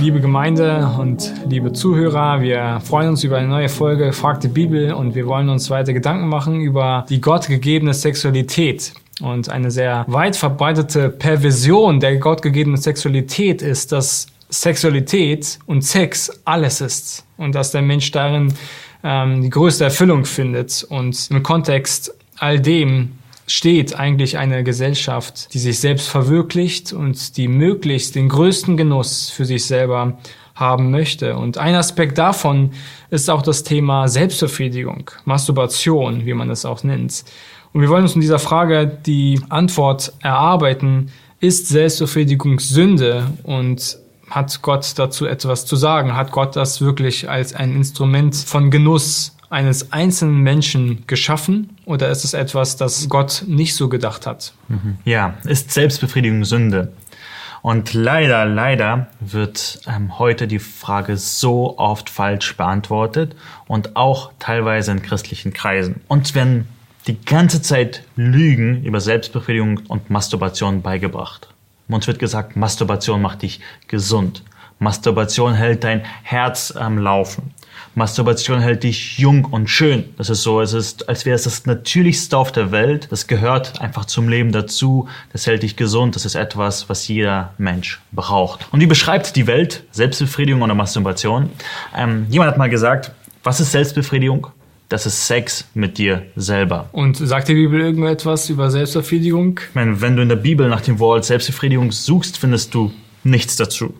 Liebe Gemeinde und liebe Zuhörer, wir freuen uns über eine neue Folge Frag die Bibel und wir wollen uns weiter Gedanken machen über die gottgegebene Sexualität. Und eine sehr weit verbreitete Perversion der gottgegebenen Sexualität ist, dass Sexualität und Sex alles ist und dass der Mensch darin ähm, die größte Erfüllung findet. Und im Kontext all dem steht eigentlich eine Gesellschaft, die sich selbst verwirklicht und die möglichst den größten Genuss für sich selber haben möchte. Und ein Aspekt davon ist auch das Thema Selbstbefriedigung, Masturbation, wie man es auch nennt. Und wir wollen uns in dieser Frage die Antwort erarbeiten, ist Selbstbefriedigung Sünde und hat Gott dazu etwas zu sagen? Hat Gott das wirklich als ein Instrument von Genuss eines einzelnen Menschen geschaffen oder ist es etwas, das Gott nicht so gedacht hat? Mhm. Ja, ist Selbstbefriedigung Sünde? Und leider, leider wird ähm, heute die Frage so oft falsch beantwortet und auch teilweise in christlichen Kreisen. Und wenn die ganze Zeit Lügen über Selbstbefriedigung und Masturbation beigebracht. Uns wird gesagt, Masturbation macht dich gesund. Masturbation hält dein Herz am Laufen. Masturbation hält dich jung und schön. Das ist so, es ist, als wäre es das Natürlichste auf der Welt. Das gehört einfach zum Leben dazu. Das hält dich gesund. Das ist etwas, was jeder Mensch braucht. Und wie beschreibt die Welt Selbstbefriedigung oder Masturbation? Ähm, jemand hat mal gesagt, was ist Selbstbefriedigung? Das ist Sex mit dir selber. Und sagt die Bibel irgendetwas über Selbstbefriedigung? Ich meine, wenn du in der Bibel nach dem Wort Selbstbefriedigung suchst, findest du nichts dazu.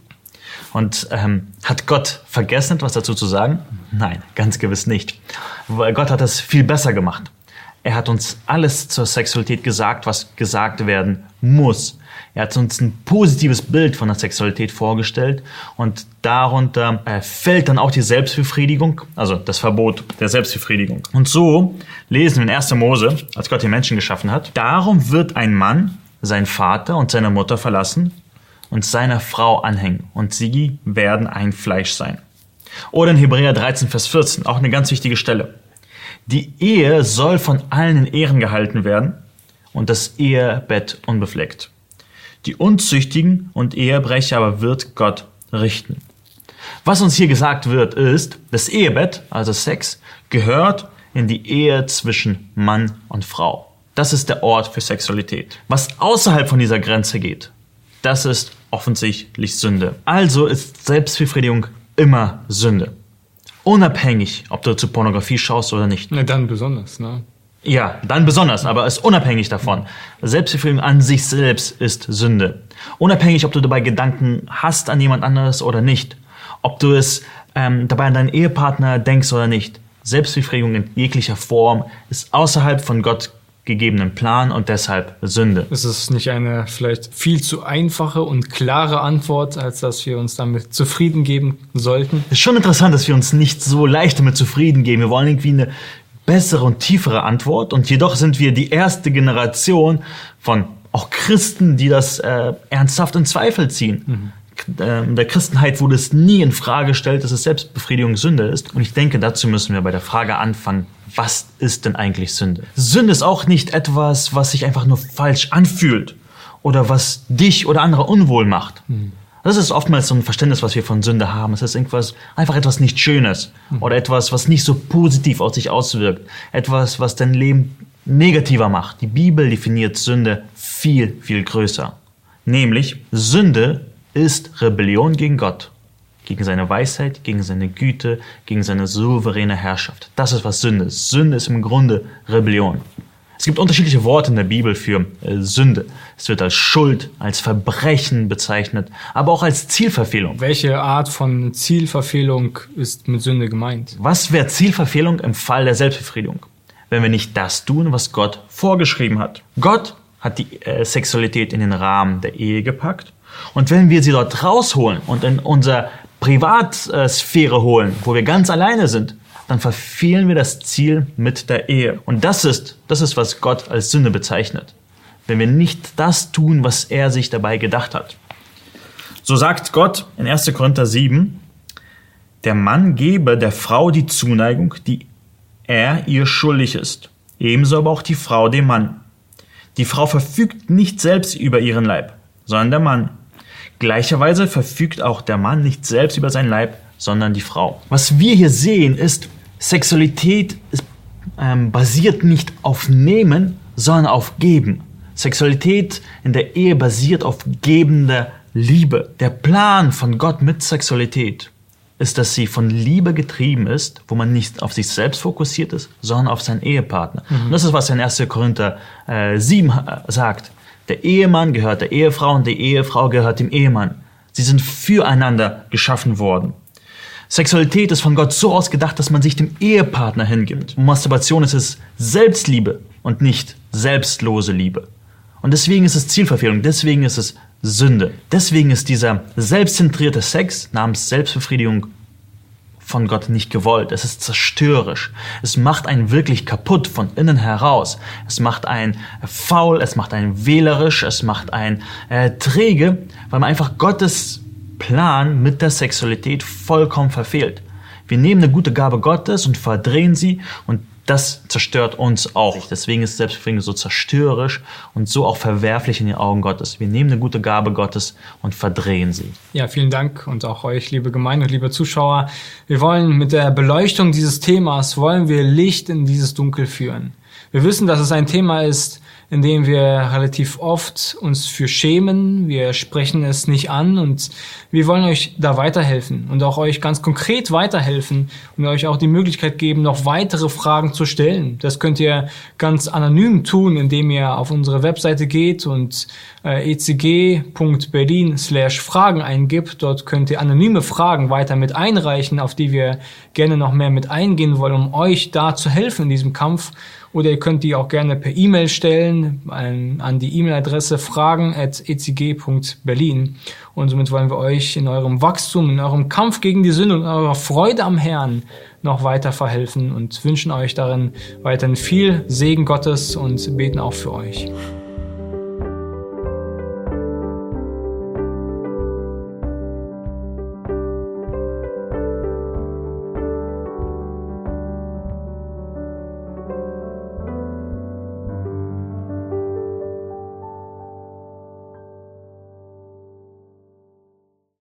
Und ähm, hat Gott vergessen, etwas dazu zu sagen? Nein, ganz gewiss nicht. Weil Gott hat das viel besser gemacht. Er hat uns alles zur Sexualität gesagt, was gesagt werden muss. Er hat uns ein positives Bild von der Sexualität vorgestellt und darunter äh, fällt dann auch die Selbstbefriedigung, also das Verbot der Selbstbefriedigung. Und so lesen wir in 1. Mose, als Gott den Menschen geschaffen hat, darum wird ein Mann seinen Vater und seine Mutter verlassen und seiner Frau anhängen und sie werden ein Fleisch sein. Oder in Hebräer 13, Vers 14, auch eine ganz wichtige Stelle. Die Ehe soll von allen in Ehren gehalten werden und das Ehebett unbefleckt. Die Unzüchtigen und Ehebrecher aber wird Gott richten. Was uns hier gesagt wird, ist, das Ehebett, also Sex, gehört in die Ehe zwischen Mann und Frau. Das ist der Ort für Sexualität. Was außerhalb von dieser Grenze geht, das ist offensichtlich Sünde. Also ist Selbstbefriedigung immer Sünde. Unabhängig, ob du zu Pornografie schaust oder nicht. Na, dann besonders, ne? Ja, dann besonders, aber ist unabhängig davon. Selbstbefriedigung an sich selbst ist Sünde. Unabhängig, ob du dabei Gedanken hast an jemand anderes oder nicht. Ob du es ähm, dabei an deinen Ehepartner denkst oder nicht. Selbstbefriedigung in jeglicher Form ist außerhalb von Gott gegebenen Plan und deshalb Sünde. Ist es nicht eine vielleicht viel zu einfache und klare Antwort, als dass wir uns damit zufrieden geben sollten? Es ist schon interessant, dass wir uns nicht so leicht damit zufrieden geben. Wir wollen irgendwie eine bessere und tiefere Antwort und jedoch sind wir die erste Generation von auch Christen, die das äh, ernsthaft in Zweifel ziehen. Mhm in der Christenheit wurde es nie in Frage gestellt, dass es Selbstbefriedigung Sünde ist. Und ich denke, dazu müssen wir bei der Frage anfangen, was ist denn eigentlich Sünde? Sünde ist auch nicht etwas, was sich einfach nur falsch anfühlt oder was dich oder andere unwohl macht. Mhm. Das ist oftmals so ein Verständnis, was wir von Sünde haben. Es ist irgendwas, einfach etwas nicht Schönes mhm. oder etwas, was nicht so positiv auf sich auswirkt. Etwas, was dein Leben negativer macht. Die Bibel definiert Sünde viel, viel größer. Nämlich, Sünde ist Rebellion gegen Gott gegen seine Weisheit, gegen seine Güte, gegen seine souveräne Herrschaft. Das ist, was Sünde ist. Sünde ist im Grunde Rebellion. Es gibt unterschiedliche Worte in der Bibel für äh, Sünde. Es wird als Schuld, als Verbrechen bezeichnet, aber auch als Zielverfehlung. Welche Art von Zielverfehlung ist mit Sünde gemeint? Was wäre Zielverfehlung im Fall der Selbstbefriedigung? Wenn wir nicht das tun, was Gott vorgeschrieben hat. Gott hat die äh, Sexualität in den Rahmen der Ehe gepackt. Und wenn wir sie dort rausholen und in unser Privatsphäre holen, wo wir ganz alleine sind, dann verfehlen wir das Ziel mit der Ehe. Und das ist, das ist, was Gott als Sünde bezeichnet. Wenn wir nicht das tun, was er sich dabei gedacht hat. So sagt Gott in 1. Korinther 7, der Mann gebe der Frau die Zuneigung, die er ihr schuldig ist. Ebenso aber auch die Frau dem Mann. Die Frau verfügt nicht selbst über ihren Leib, sondern der Mann. Gleicherweise verfügt auch der Mann nicht selbst über sein Leib, sondern die Frau. Was wir hier sehen, ist, Sexualität ist, ähm, basiert nicht auf Nehmen, sondern auf Geben. Sexualität in der Ehe basiert auf gebender Liebe. Der Plan von Gott mit Sexualität ist, dass sie von Liebe getrieben ist, wo man nicht auf sich selbst fokussiert ist, sondern auf seinen Ehepartner. Mhm. Und das ist, was in 1. Korinther äh, 7 äh, sagt. Der Ehemann gehört der Ehefrau und die Ehefrau gehört dem Ehemann. Sie sind füreinander geschaffen worden. Sexualität ist von Gott so ausgedacht, dass man sich dem Ehepartner hingibt. Und Masturbation ist es Selbstliebe und nicht selbstlose Liebe. Und deswegen ist es Zielverfehlung, deswegen ist es Sünde. Deswegen ist dieser selbstzentrierte Sex namens Selbstbefriedigung von Gott nicht gewollt. Es ist zerstörerisch. Es macht einen wirklich kaputt von innen heraus. Es macht einen faul, es macht einen wählerisch, es macht einen äh, träge, weil man einfach Gottes Plan mit der Sexualität vollkommen verfehlt. Wir nehmen eine gute Gabe Gottes und verdrehen sie und das zerstört uns auch. Deswegen ist Selbstbefriedigung so zerstörerisch und so auch verwerflich in den Augen Gottes. Wir nehmen eine gute Gabe Gottes und verdrehen sie. Ja, vielen Dank und auch euch, liebe Gemeinde und liebe Zuschauer. Wir wollen mit der Beleuchtung dieses Themas, wollen wir Licht in dieses Dunkel führen. Wir wissen, dass es ein Thema ist, in dem wir relativ oft uns für schämen. Wir sprechen es nicht an und wir wollen euch da weiterhelfen und auch euch ganz konkret weiterhelfen und euch auch die Möglichkeit geben, noch weitere Fragen zu stellen. Das könnt ihr ganz anonym tun, indem ihr auf unsere Webseite geht und äh, ecg.berlin slash Fragen eingibt. Dort könnt ihr anonyme Fragen weiter mit einreichen, auf die wir gerne noch mehr mit eingehen wollen, um euch da zu helfen in diesem Kampf oder ihr könnt die auch gerne per E-Mail stellen an, an die E-Mail-Adresse fragen.ecg.berlin. Und somit wollen wir euch in eurem Wachstum, in eurem Kampf gegen die Sünde und eurer Freude am Herrn noch weiter verhelfen und wünschen euch darin weiterhin viel Segen Gottes und beten auch für euch.